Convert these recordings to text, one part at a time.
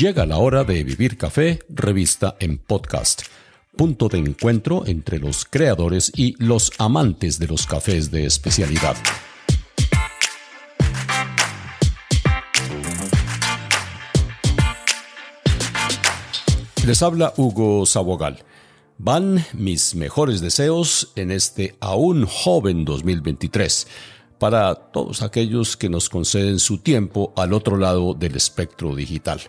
Llega la hora de Vivir Café, revista en podcast, punto de encuentro entre los creadores y los amantes de los cafés de especialidad. Les habla Hugo Sabogal. Van mis mejores deseos en este aún joven 2023 para todos aquellos que nos conceden su tiempo al otro lado del espectro digital.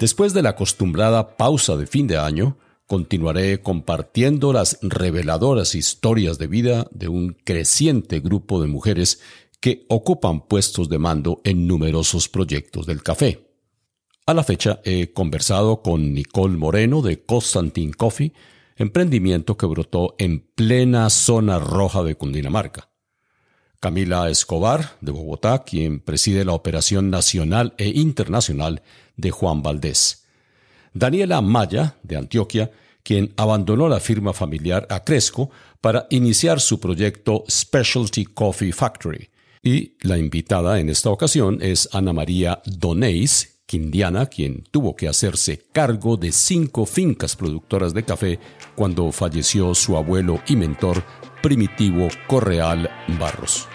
Después de la acostumbrada pausa de fin de año, continuaré compartiendo las reveladoras historias de vida de un creciente grupo de mujeres que ocupan puestos de mando en numerosos proyectos del café. A la fecha he conversado con Nicole Moreno de Constantin Coffee, emprendimiento que brotó en plena zona roja de Cundinamarca. Camila Escobar, de Bogotá, quien preside la operación nacional e internacional de Juan Valdés. Daniela Maya, de Antioquia, quien abandonó la firma familiar Acresco para iniciar su proyecto Specialty Coffee Factory. Y la invitada en esta ocasión es Ana María Doneis, quindiana, quien tuvo que hacerse cargo de cinco fincas productoras de café cuando falleció su abuelo y mentor Primitivo Correal Barros.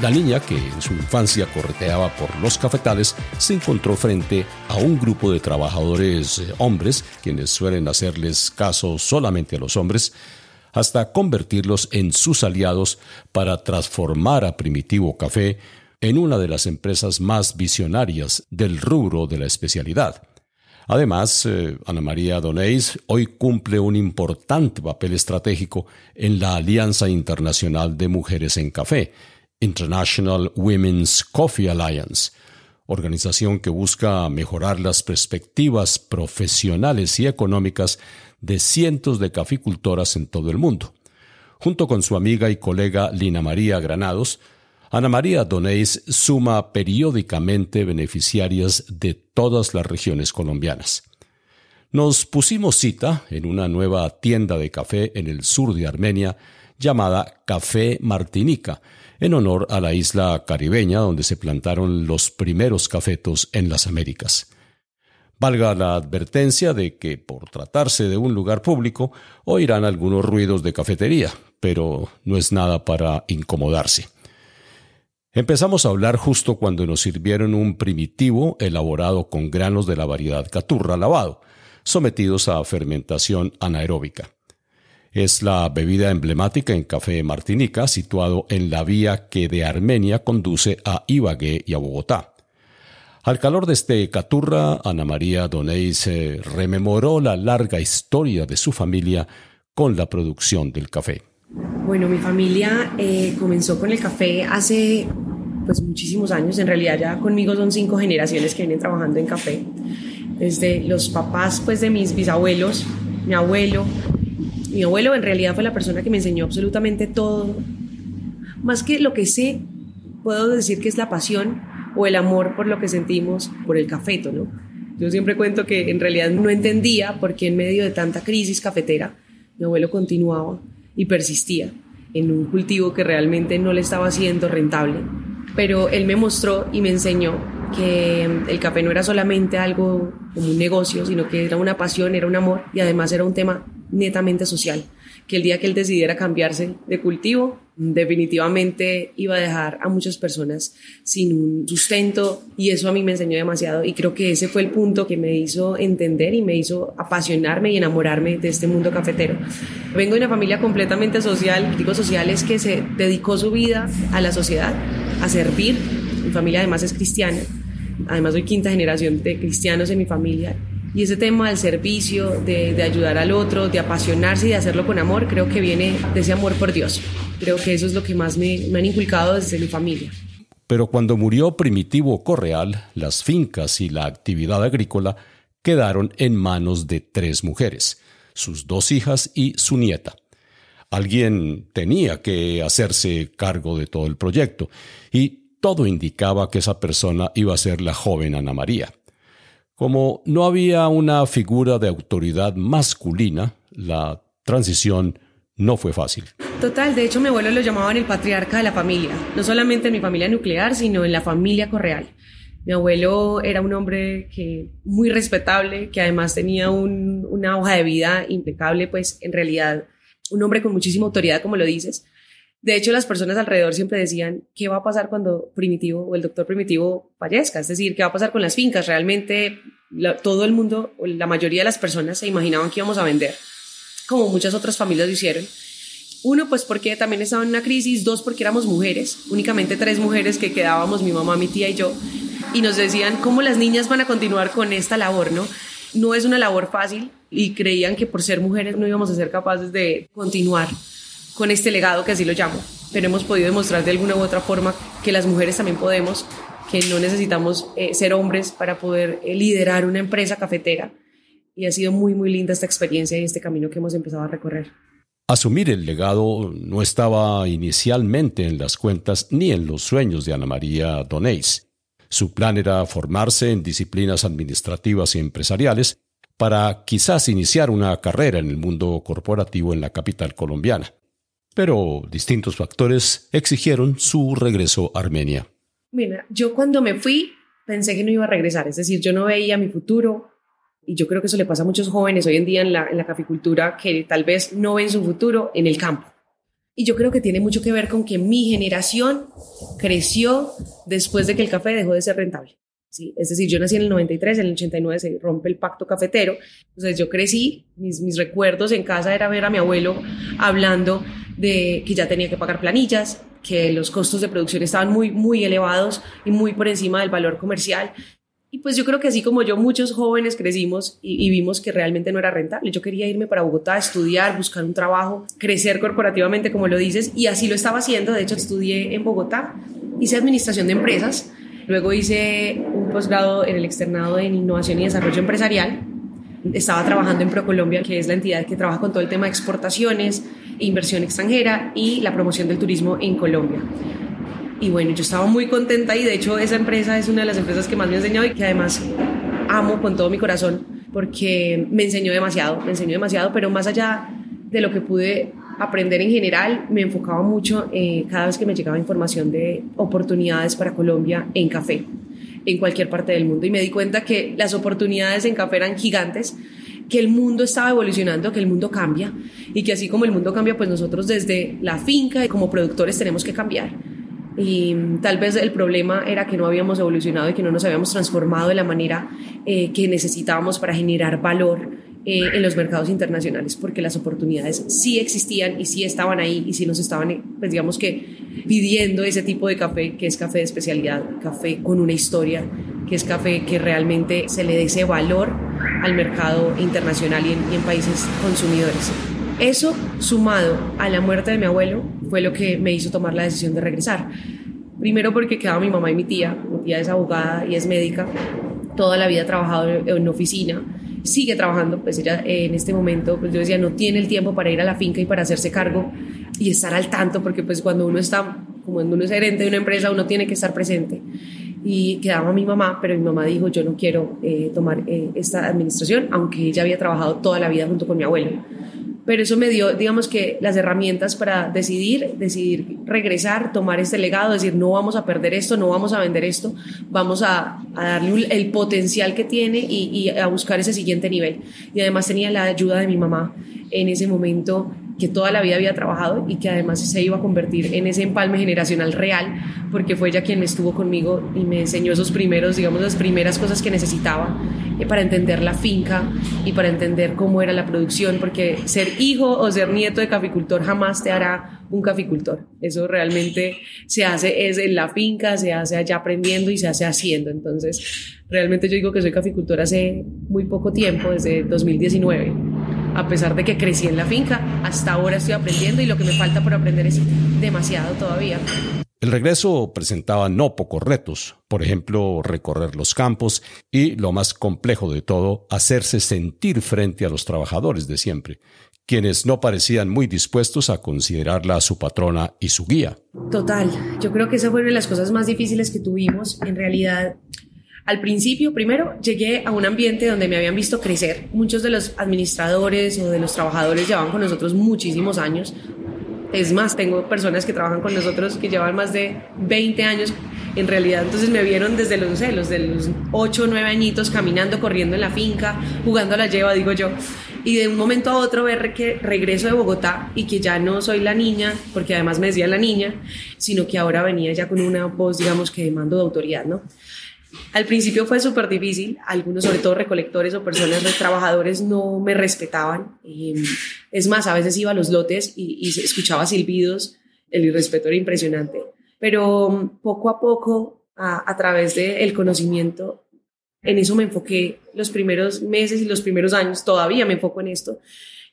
La niña, que en su infancia correteaba por los cafetales, se encontró frente a un grupo de trabajadores eh, hombres, quienes suelen hacerles caso solamente a los hombres, hasta convertirlos en sus aliados para transformar a Primitivo Café en una de las empresas más visionarias del rubro de la especialidad. Además, eh, Ana María Doneis hoy cumple un importante papel estratégico en la Alianza Internacional de Mujeres en Café, International Women's Coffee Alliance, organización que busca mejorar las perspectivas profesionales y económicas de cientos de caficultoras en todo el mundo. Junto con su amiga y colega Lina María Granados, Ana María Donéis suma periódicamente beneficiarias de todas las regiones colombianas. Nos pusimos cita en una nueva tienda de café en el sur de Armenia llamada Café Martinica, en honor a la isla caribeña donde se plantaron los primeros cafetos en las Américas. Valga la advertencia de que, por tratarse de un lugar público, oirán algunos ruidos de cafetería, pero no es nada para incomodarse. Empezamos a hablar justo cuando nos sirvieron un primitivo elaborado con granos de la variedad caturra lavado, sometidos a fermentación anaeróbica. Es la bebida emblemática en Café Martinica, situado en la vía que de Armenia conduce a Ibagué y a Bogotá. Al calor de este caturra, Ana María Doney se rememoró la larga historia de su familia con la producción del café. Bueno, mi familia eh, comenzó con el café hace pues muchísimos años. En realidad ya conmigo son cinco generaciones que vienen trabajando en café. Desde los papás pues de mis bisabuelos, mi abuelo. Mi abuelo en realidad fue la persona que me enseñó absolutamente todo. Más que lo que sé, puedo decir que es la pasión o el amor por lo que sentimos por el cafeto, ¿no? Yo siempre cuento que en realidad no entendía por qué en medio de tanta crisis cafetera mi abuelo continuaba y persistía en un cultivo que realmente no le estaba siendo rentable. Pero él me mostró y me enseñó que el café no era solamente algo como un negocio, sino que era una pasión, era un amor y además era un tema netamente social que el día que él decidiera cambiarse de cultivo, definitivamente iba a dejar a muchas personas sin un sustento y eso a mí me enseñó demasiado y creo que ese fue el punto que me hizo entender y me hizo apasionarme y enamorarme de este mundo cafetero. Vengo de una familia completamente social, digo social es que se dedicó su vida a la sociedad, a servir, mi familia además es cristiana, además soy quinta generación de cristianos en mi familia y ese tema del servicio, de, ayudar al otro, de apasionarse y de hacerlo con amor, creo que viene de ese amor por Dios. Creo que eso es lo que más me, me han inculcado desde mi familia. Pero cuando murió Primitivo Correal, las fincas y la actividad agrícola quedaron en manos de tres mujeres, sus dos hijas y su nieta. Alguien tenía que hacerse cargo de todo el proyecto, y todo indicaba que esa persona iba a ser la joven Ana María. Como no había una figura de autoridad masculina, la transición no fue fácil. Total, de hecho mi abuelo lo llamaban el patriarca de la familia, no solamente en mi familia nuclear, sino en la familia correal. Mi abuelo era un hombre que muy respetable, que además tenía una hoja de vida impecable, pues en realidad un hombre con muchísima autoridad, como lo dices. De hecho, las personas alrededor siempre decían, ¿qué va a pasar cuando Primitivo o el doctor Primitivo fallezca? Es decir, ¿qué va a pasar con las fincas? Realmente todo el mundo, la mayoría de las personas se imaginaban que íbamos a vender, como muchas otras familias lo hicieron. Uno, pues porque también estaba en una crisis. Dos, porque éramos mujeres, únicamente tres mujeres que quedábamos, mi mamá, mi tía y yo. Y nos decían cómo las niñas van a continuar con esta labor, ¿no? No es una labor fácil y creían que por ser mujeres no íbamos a ser capaces de continuar con este legado que así lo llamo. Pero hemos podido demostrar de alguna u otra forma que las mujeres también podemos, que no necesitamos eh, ser hombres para poder eh, liderar una empresa cafetera. Y ha sido muy, muy linda esta experiencia y este camino que hemos empezado a recorrer. Asumir el legado no estaba inicialmente en las cuentas ni en los sueños de Ana María Donés. Su plan era formarse en disciplinas administrativas y empresariales para quizás iniciar una carrera en el mundo corporativo en la capital colombiana. Pero distintos factores exigieron su regreso a Armenia. Mira, yo cuando me fui pensé que no iba a regresar, es decir, yo no veía mi futuro, y yo creo que eso le pasa a muchos jóvenes hoy en día en la, en la caficultura que tal vez no ven su futuro en el campo. Y yo creo que tiene mucho que ver con que mi generación creció después de que el café dejó de ser rentable. ¿sí? Es decir, yo nací en el 93, en el 89 se rompe el pacto cafetero. Entonces yo crecí, mis, mis recuerdos en casa era ver a mi abuelo hablando de que ya tenía que pagar planillas, que los costos de producción estaban muy, muy elevados y muy por encima del valor comercial. Y pues yo creo que así como yo, muchos jóvenes crecimos y, vimos que realmente no era rentable. Yo quería irme para Bogotá, estudiar, buscar un trabajo, crecer corporativamente, como lo dices, y así lo estaba haciendo. De hecho, estudié en Bogotá, hice administración de empresas, luego hice un posgrado en el externado en innovación y desarrollo empresarial. Estaba trabajando en ProColombia, que es la entidad que trabaja con todo el tema de exportaciones, inversión extranjera y la promoción del turismo en Colombia. Y bueno, yo estaba muy contenta y de hecho esa empresa es una de las empresas que más me ha enseñado y que además amo con todo mi corazón porque me enseñó demasiado, me enseñó demasiado, pero más allá de lo que pude aprender en general, me enfocaba mucho eh, cada vez que me llegaba información de oportunidades para Colombia en café, en cualquier parte del mundo. Y me di cuenta que las oportunidades en café eran gigantes, que el mundo estaba evolucionando, que el mundo cambia y que así como el mundo cambia, pues nosotros desde la finca y como productores tenemos que cambiar. Y tal vez el problema era que no habíamos evolucionado y que no nos habíamos transformado de la manera eh, que necesitábamos para generar valor eh, en los mercados internacionales, porque las oportunidades sí existían y sí estaban ahí y sí nos estaban, pues digamos que, pidiendo ese tipo de café, que es café de especialidad, café con una historia, que es café que realmente se le dé ese valor al mercado internacional y en, países consumidores. Eso, sumado a la muerte de mi abuelo, fue lo que me hizo tomar la decisión de regresar. Primero porque quedaba mi mamá y mi tía. Mi tía es abogada y es médica. Toda la vida ha trabajado en oficina. Sigue trabajando, pues ella en este momento, pues yo decía, no tiene el tiempo para ir a la finca y para hacerse cargo y estar al tanto, porque pues cuando uno está, como cuando uno es gerente de una empresa, uno tiene que estar presente. Y quedaba mi mamá, pero mi mamá dijo, yo no quiero eh, tomar eh, esta administración, aunque ella había trabajado toda la vida junto con mi abuelo pero eso me dio, digamos que, las herramientas para decidir, decidir regresar, tomar este legado, decir, no vamos a perder esto, no vamos a vender esto, vamos a, darle el potencial que tiene y, a buscar ese siguiente nivel. Y además tenía la ayuda de mi mamá en ese momento que toda la vida había trabajado y que además se iba a convertir en ese empalme generacional real, porque fue ella quien estuvo conmigo y me enseñó esos primeros, digamos, las primeras cosas que necesitaba eh, para entender la finca y para entender cómo era la producción, porque ser hijo o ser nieto de caficultor jamás te hará un caficultor. Eso realmente se hace es en la finca, se hace allá aprendiendo y se hace haciendo. Entonces, realmente yo digo que soy caficultor hace muy poco tiempo, desde 2019 a pesar de que crecí en la finca, hasta ahora estoy aprendiendo y lo que me falta por aprender es demasiado todavía. El regreso presentaba no pocos retos, por ejemplo, recorrer los campos y, lo más complejo de todo, hacerse sentir frente a los trabajadores de siempre, quienes no parecían muy dispuestos a considerarla su patrona y su guía. Total, yo creo que esa fue una de las cosas más difíciles que tuvimos. En realidad, al principio, primero, llegué a un ambiente donde me habían visto crecer. Muchos de los administradores o de los trabajadores llevaban con nosotros muchísimos años, Es más, tengo personas que trabajan con nosotros que llevan más de 20 años en realidad. Entonces me vieron desde los, sé, los de los 8 o 9 añitos caminando, corriendo en la finca, jugando a la lleva, digo yo. Y de un momento a otro ver que regreso de Bogotá y que ya no soy la niña, porque además me decía la niña, sino que ahora venía ya con una voz, digamos, que de mando de autoridad, ¿no? Al principio fue súper difícil, algunos, sobre todo recolectores o personas, trabajadores, no me respetaban. Y, es más, a veces iba a los lotes y, y escuchaba silbidos, el irrespeto era impresionante. Pero mm, poco a poco, a, través del conocimiento, en eso me enfoqué los primeros meses y los primeros años, todavía me enfoco en esto,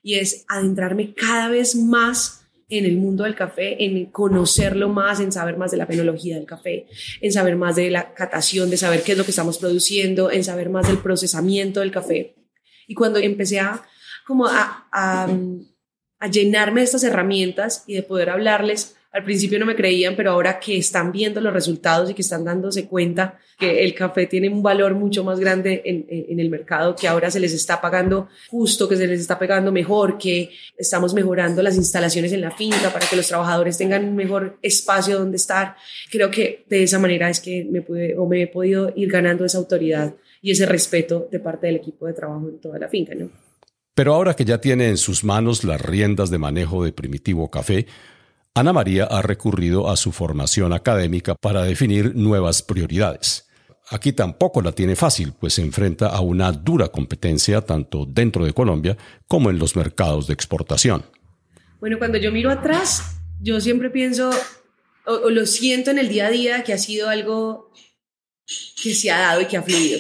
y es adentrarme cada vez más en el mundo del café, en conocerlo más, en saber más de la fenología del café, en saber más de la catación, de saber qué es lo que estamos produciendo, en saber más del procesamiento del café. Y cuando empecé a, como a, a llenarme de estas herramientas y de poder hablarles al principio no me creían, pero ahora que están viendo los resultados y que están dándose cuenta que el café tiene un valor mucho más grande en, el mercado, que ahora se les está pagando justo, que se les está pagando mejor, que estamos mejorando las instalaciones en la finca para que los trabajadores tengan un mejor espacio donde estar. Creo que de esa manera es que me pude o me he podido ir ganando esa autoridad y ese respeto de parte del equipo de trabajo en toda la finca. Pero ahora que ya tiene en sus manos las riendas de manejo de Primitivo Café, Ana María ha recurrido a su formación académica para definir nuevas prioridades. Aquí tampoco la tiene fácil, pues se enfrenta a una dura competencia tanto dentro de Colombia como en los mercados de exportación. Bueno, cuando yo miro atrás, yo siempre pienso, o, lo siento en el día a día, que ha sido algo que se ha dado y que ha fluido.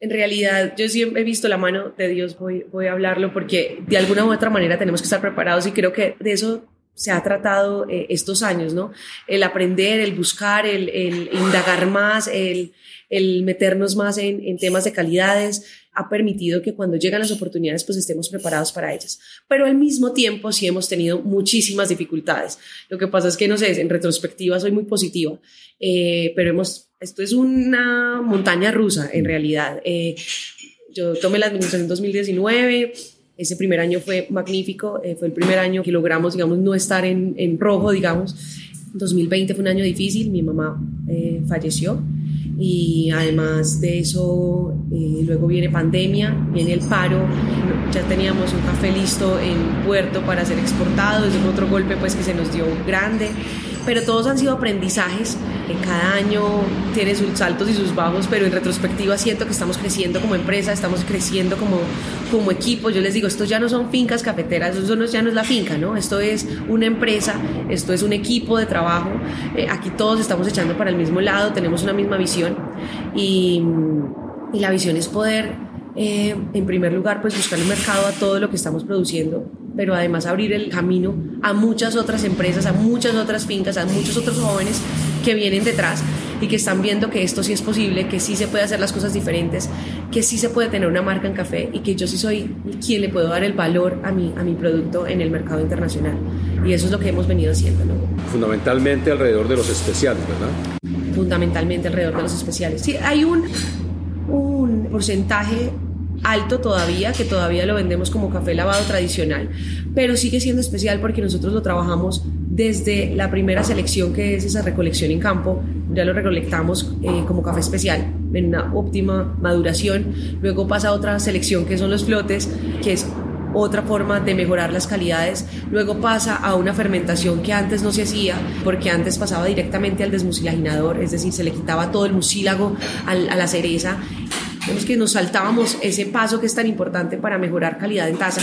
En realidad, yo siempre he visto la mano de Dios, voy, voy a hablarlo, porque de alguna u otra manera tenemos que estar preparados y creo que de eso se ha tratado eh, estos años, ¿no? El aprender, el buscar, el, indagar más, el, meternos más en, temas de calidades, ha permitido que cuando llegan las oportunidades pues estemos preparados para ellas. Pero al mismo tiempo sí hemos tenido muchísimas dificultades. Lo que pasa es que, no sé, en retrospectiva soy muy positiva, eh, pero hemos, esto es una montaña rusa en realidad. Eh, yo tomé la administración en 2019 ese primer año fue magnífico, eh, fue el primer año que logramos, digamos, no estar en, en rojo, digamos. 2020 fue un año difícil, mi mamá eh, falleció y además de eso, eh, luego viene pandemia, viene el paro, ya teníamos un café listo en puerto para ser exportado, es otro golpe pues que se nos dio grande pero todos han sido aprendizajes. Cada año tiene sus saltos y sus bajos, pero en retrospectiva siento que estamos creciendo como empresa, estamos creciendo como, como equipo. Yo les digo, esto ya no son fincas cafeteras, eso ya no es la finca, ¿no? Esto es una empresa, esto es un equipo de trabajo. Eh, aquí todos estamos echando para el mismo lado, tenemos una misma visión y la visión es poder, eh, en primer lugar, pues buscar el mercado a todo lo que estamos produciendo pero además abrir el camino a muchas otras empresas, a muchas otras fincas, a muchos otros jóvenes que vienen detrás y que están viendo que esto sí es posible, que sí se puede hacer las cosas diferentes, que sí se puede tener una marca en café y que yo sí soy quien le puedo dar el valor a mi, a mi producto en el mercado internacional. Y eso es lo que hemos venido haciendo. Fundamentalmente alrededor de los especiales, ¿verdad? Fundamentalmente alrededor de los especiales. Sí, hay un, un porcentaje alto todavía, que todavía lo vendemos como café lavado tradicional, pero sigue siendo especial porque nosotros lo trabajamos desde la primera selección que es esa recolección en campo, ya lo recolectamos eh, como café especial en una óptima maduración, luego pasa a otra selección que son los flotes, que es otra forma de mejorar las calidades. Luego pasa a una fermentación que antes no se hacía, porque antes pasaba directamente al desmucilaginador, es decir, se le quitaba todo el mucílago a la cereza Vemos que nos saltábamos ese paso que es tan importante para mejorar calidad en taza.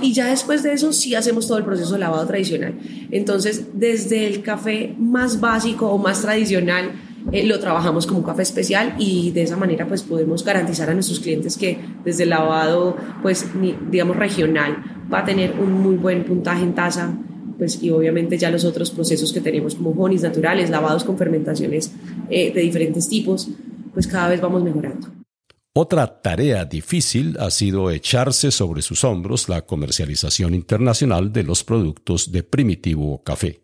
Y ya después de eso sí hacemos todo el proceso de lavado tradicional. Entonces, desde el café más básico o más tradicional, eh, lo trabajamos como un café especial y de esa manera pues podemos garantizar a nuestros clientes que desde el lavado pues digamos regional va a tener un muy buen puntaje en taza pues y obviamente ya los otros procesos que tenemos como honis naturales, lavados con fermentaciones eh, de diferentes tipos, pues cada vez vamos mejorando. Otra tarea difícil ha sido echarse sobre sus hombros la comercialización internacional de los productos de Primitivo Café.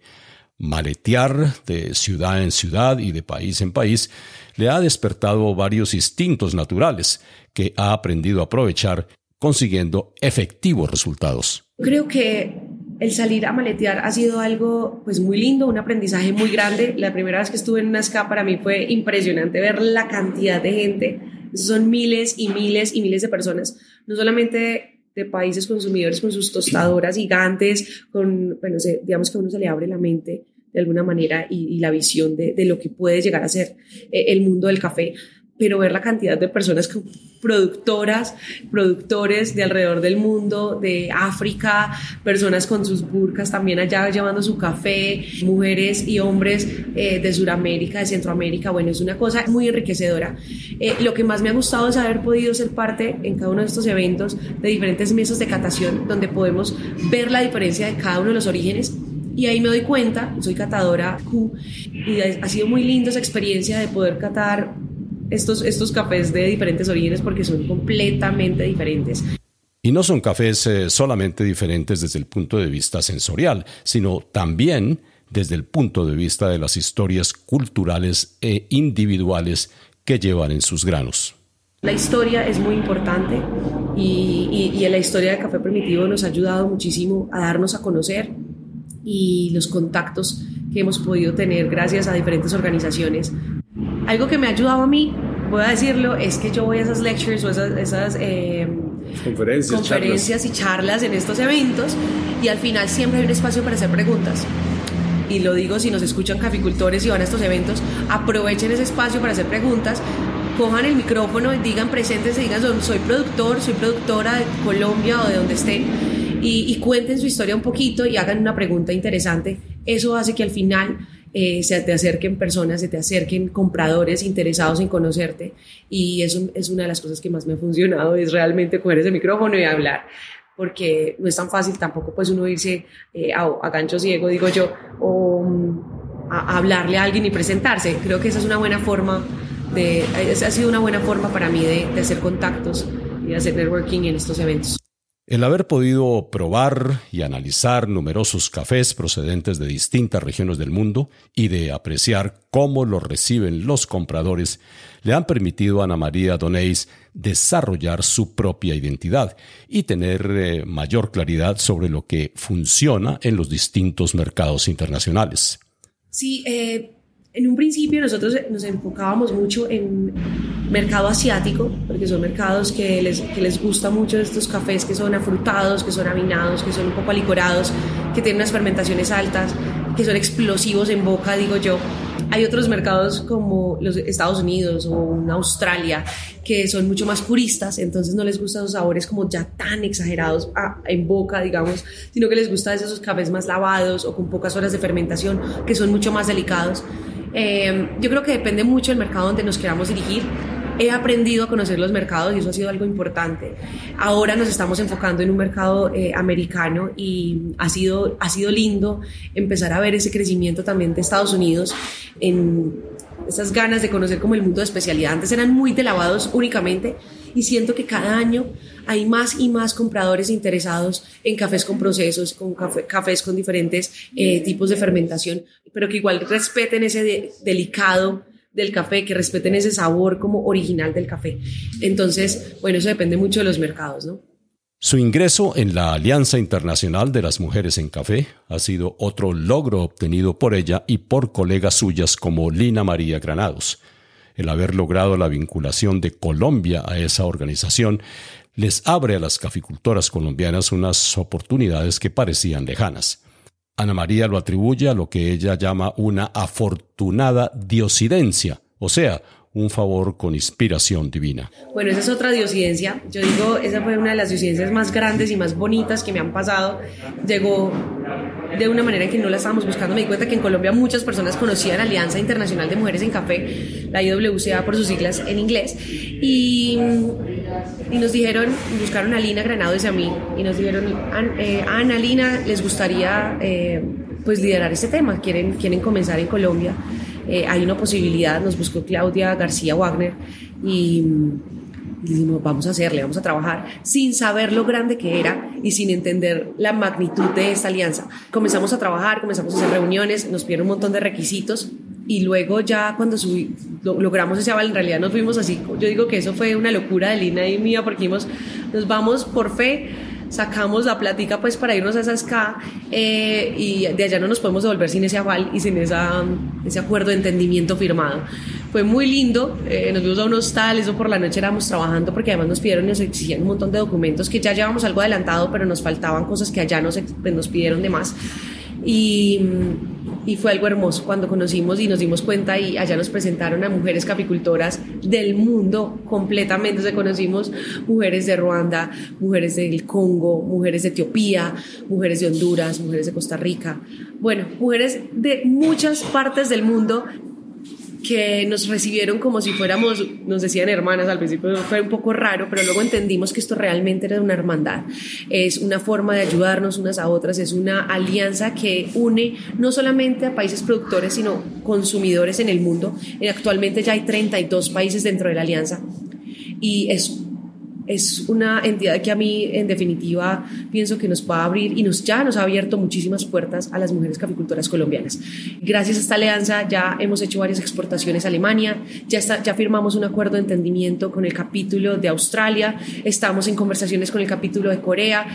Maletear de ciudad en ciudad y de país en país le ha despertado varios instintos naturales que ha aprendido a aprovechar consiguiendo efectivos resultados. Creo que el salir a maletear ha sido algo pues muy lindo, un aprendizaje muy grande. La primera vez que estuve en una SCA para mí fue impresionante ver la cantidad de gente. Son miles y miles y miles de personas, no solamente de países consumidores con sus tostadoras gigantes, con, bueno, digamos que a uno se le abre la mente de alguna manera y, la visión de, de, lo que puede llegar a ser eh, el mundo del café pero ver la cantidad de personas productoras, productores de alrededor del mundo, de África, personas con sus burcas también allá llevando su café, mujeres y hombres eh, de Sudamérica, de Centroamérica, bueno, es una cosa muy enriquecedora. Eh, lo que más me ha gustado es haber podido ser parte en cada uno de estos eventos de diferentes mesas de catación donde podemos ver la diferencia de cada uno de los orígenes y ahí me doy cuenta, soy catadora Q, y ha sido muy linda esa experiencia de poder catar estos, estos cafés de diferentes orígenes porque son completamente diferentes. Y no son cafés eh, solamente diferentes desde el punto de vista sensorial, sino también desde el punto de vista de las historias culturales e individuales que llevan en sus granos. La historia es muy importante y, y, y la historia del café primitivo nos ha ayudado muchísimo a darnos a conocer y los contactos que hemos podido tener gracias a diferentes organizaciones algo que me ha ayudado a mí, voy a decirlo, es que yo voy a esas lectures o esas, eh, conferencias, conferencias y charlas en estos eventos y al final siempre hay un espacio para hacer preguntas. Y lo digo si nos escuchan caficultores y van a estos eventos, aprovechen ese espacio para hacer preguntas, cojan el micrófono, digan presentes, digan soy productor, soy productora de Colombia o de donde estén y, y cuenten su historia un poquito y hagan una pregunta interesante. Eso hace que al final eh, se te acerquen personas, se te acerquen compradores interesados en conocerte y eso es una de las cosas que más me ha funcionado, es realmente coger ese micrófono y hablar porque no es tan fácil tampoco pues uno irse eh, a, gancho ciego, digo yo, o mm, a, hablarle a alguien y presentarse. Creo que esa es una buena forma de, ha sido una buena forma para mí de, de hacer contactos y hacer networking en estos eventos. El haber podido probar y analizar numerosos cafés procedentes de distintas regiones del mundo y de apreciar cómo los reciben los compradores le han permitido a Ana María Donéis desarrollar su propia identidad y tener eh, mayor claridad sobre lo que funciona en los distintos mercados internacionales. Sí, eh, en un principio nosotros nos enfocábamos mucho en mercado asiático, porque son mercados que les, que les gusta mucho estos cafés que son afrutados, que son avinados, que son un poco alicorados, que tienen unas fermentaciones altas, que son explosivos en boca, digo yo. Hay otros mercados como los Estados Unidos o Australia que son mucho más puristas, entonces no les gustan los sabores como ya tan exagerados en boca, digamos, sino que les gusta esos cafés más lavados o con pocas horas de fermentación, que son mucho más delicados. Eh, yo creo que depende mucho del mercado donde nos queramos dirigir. He aprendido a conocer los mercados y eso ha sido algo importante. Ahora nos estamos enfocando en un mercado eh, americano y ha sido, ha sido lindo empezar a ver ese crecimiento también de Estados Unidos en esas ganas de conocer como el mundo de especialidad. Antes eran muy de lavados únicamente y siento que cada año hay más y más compradores interesados en cafés con procesos, con cafés con diferentes eh, tipos de fermentación, pero que igual respeten ese delicado del café, que respeten ese sabor como original del café. Entonces, bueno, eso depende mucho de los mercados, ¿no? Su ingreso en la Alianza Internacional de las Mujeres en Café ha sido otro logro obtenido por ella y por colegas suyas como Lina María Granados. El haber logrado la vinculación de Colombia a esa organización les abre a las caficultoras colombianas unas oportunidades que parecían lejanas. Ana María lo atribuye a lo que ella llama una afortunada diosidencia, o sea, un favor con inspiración divina. Bueno, esa es otra diosidencia. Yo digo, esa fue una de las diosidencias más grandes y más bonitas que me han pasado. Llegó de una manera que no la estábamos buscando. Me di cuenta que en Colombia muchas personas conocían Alianza Internacional de Mujeres en Café, la IWCA por sus siglas en inglés, y, y nos dijeron, buscaron a Lina Granados y a mí, y nos dijeron, eh, Ana, Lina, les gustaría eh, pues liderar este tema, quieren, quieren comenzar en Colombia. Eh, hay una posibilidad, nos buscó Claudia García Wagner y, dijimos, vamos a hacerle, vamos a trabajar, sin saber lo grande que era y sin entender la magnitud de esta alianza. Comenzamos a trabajar, comenzamos a hacer reuniones, nos pidieron un montón de requisitos y luego ya cuando logramos ese aval, en realidad nos fuimos así, yo digo que eso fue una locura de Lina y mía porque nos vamos por fe sacamos la platica pues para irnos a esa SCA eh, y de allá no nos podemos devolver sin ese aval y sin esa, ese acuerdo de entendimiento firmado. Fue muy lindo, eh, nos vimos a un hostal, eso por la noche éramos trabajando porque además nos pidieron y nos exigían un montón de documentos que ya llevamos algo adelantado, pero nos faltaban cosas que allá nos, pues, nos pidieron de más. Y, y, fue algo hermoso cuando conocimos y nos dimos cuenta y allá nos presentaron a mujeres capicultoras del mundo completamente, se conocimos mujeres de Ruanda, mujeres del Congo, mujeres de Etiopía, mujeres de Honduras, mujeres de Costa Rica, bueno, mujeres de muchas partes del mundo que nos recibieron como si fuéramos, nos decían hermanas, al principio fue un poco raro, pero luego entendimos que esto realmente era una hermandad, es una forma de ayudarnos unas a otras, es una alianza que une no solamente a países productores, sino consumidores en el mundo. Eh, actualmente ya hay 32 países dentro de la alianza y es es una entidad que a mí, en definitiva, pienso que nos va a abrir y nos, ya nos ha abierto muchísimas puertas a las mujeres caficultoras colombianas. Gracias a esta alianza ya hemos hecho varias exportaciones a Alemania, ya, ya firmamos un acuerdo de entendimiento con el capítulo de Australia, estamos en conversaciones con el capítulo de Corea,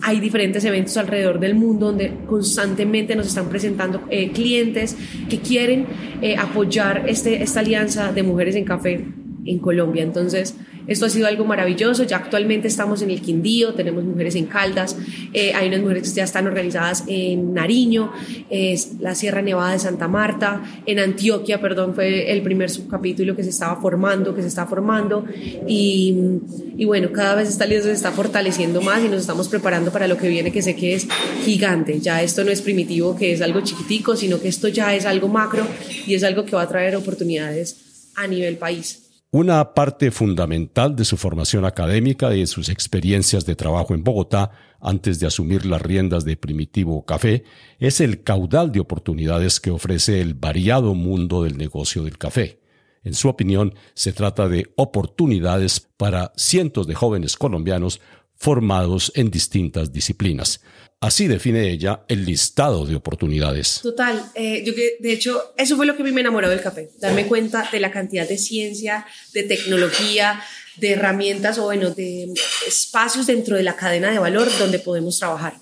hay diferentes eventos alrededor del mundo donde constantemente nos están presentando eh, clientes que quieren eh, apoyar este, esta alianza de mujeres en café en Colombia. Entonces, esto ha sido algo maravilloso. Ya actualmente estamos en el Quindío, tenemos mujeres en Caldas, eh, hay unas mujeres que ya están organizadas en Nariño, es la Sierra Nevada de Santa Marta, en Antioquia, perdón, fue el primer subcapítulo que se estaba formando, que se está formando. Y, y bueno, cada vez esta alianza se está fortaleciendo más y nos estamos preparando para lo que viene, que sé que es gigante. Ya esto no es primitivo, que es algo chiquitico, sino que esto ya es algo macro y es algo que va a traer oportunidades a nivel país. Una parte fundamental de su formación académica y de sus experiencias de trabajo en Bogotá antes de asumir las riendas de Primitivo Café es el caudal de oportunidades que ofrece el variado mundo del negocio del café. En su opinión, se trata de oportunidades para cientos de jóvenes colombianos formados en distintas disciplinas. Así define ella el listado de oportunidades. Total, eh, yo que de hecho eso fue lo que a mí me enamoró del café, darme cuenta de la cantidad de ciencia, de tecnología, de herramientas o bueno, de espacios dentro de la cadena de valor donde podemos trabajar.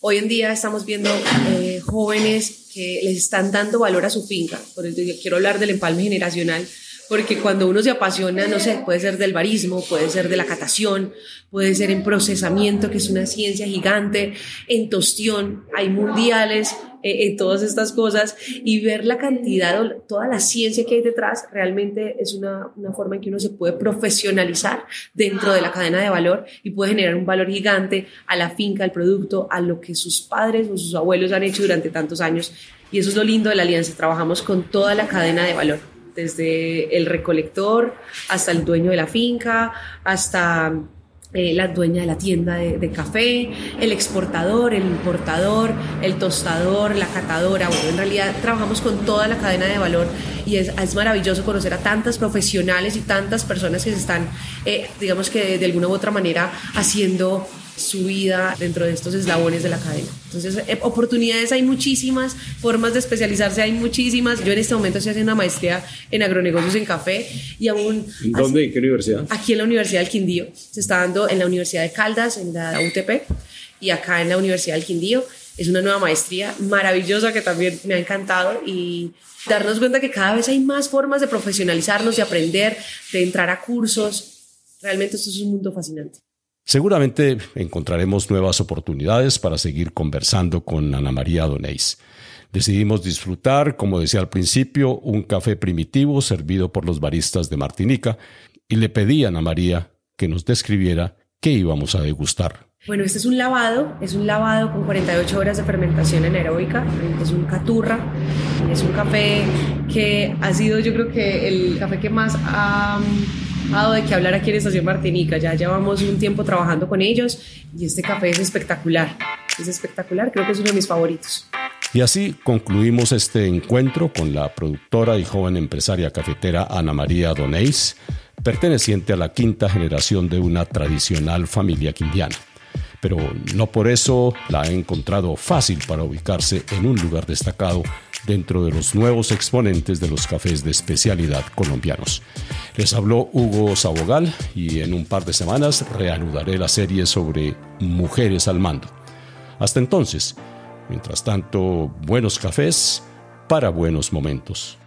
Hoy en día estamos viendo eh, jóvenes que les están dando valor a su finca, por eso quiero hablar del empalme generacional, porque cuando uno se apasiona, no sé, puede ser del barismo, puede ser de la catación, puede ser en procesamiento, que es una ciencia gigante, en tostión, hay mundiales, eh, en todas estas cosas, y ver la cantidad, toda la ciencia que hay detrás, realmente es una, una forma en que uno se puede profesionalizar dentro de la cadena de valor y puede generar un valor gigante a la finca, al producto, a lo que sus padres o sus abuelos han hecho durante tantos años. Y eso es lo lindo de la alianza, trabajamos con toda la cadena de valor desde el recolector hasta el dueño de la finca, hasta eh, la dueña de la tienda de, café, el exportador, el importador, el tostador, la catadora. Bueno, en realidad trabajamos con toda la cadena de valor y es, es maravilloso conocer a tantas profesionales y tantas personas que se están, eh, digamos que de alguna u otra manera, haciendo su vida dentro de estos eslabones de la cadena. Entonces, eh, oportunidades hay muchísimas, formas de especializarse hay muchísimas. Yo en este momento estoy haciendo una maestría en agronegocios en café y aún... ¿Dónde? ¿En qué universidad? Aquí en la Universidad del Quindío. Se está dando en la Universidad de Caldas, en la UTP, y acá en la Universidad del Quindío. Es una nueva maestría maravillosa que también me ha encantado y darnos cuenta que cada vez hay más formas de profesionalizarnos, de aprender, de entrar a cursos. Realmente esto es un mundo fascinante. Seguramente encontraremos nuevas oportunidades para seguir conversando con Ana María Donés. Decidimos disfrutar, como decía al principio, un café primitivo servido por los baristas de Martinica y le pedí a Ana María que nos describiera qué íbamos a degustar. Bueno, este es un lavado, es un lavado con 48 horas de fermentación anaeróbica, es un caturra, es un café que ha sido yo creo que el café que más ha dado de que hablar aquí en Estación Martinica. Ya llevamos un tiempo trabajando con ellos y este café es espectacular. Es espectacular, creo que es uno de mis favoritos. Y así concluimos este encuentro con la productora y joven empresaria cafetera Ana María Donéis, perteneciente a la quinta generación de una tradicional familia quindiana. Pero no por eso la he encontrado fácil para ubicarse en un lugar destacado dentro de los nuevos exponentes de los cafés de especialidad colombianos. Les habló Hugo Sabogal y en un par de semanas reanudaré la serie sobre mujeres al mando. Hasta entonces, mientras tanto, buenos cafés para buenos momentos.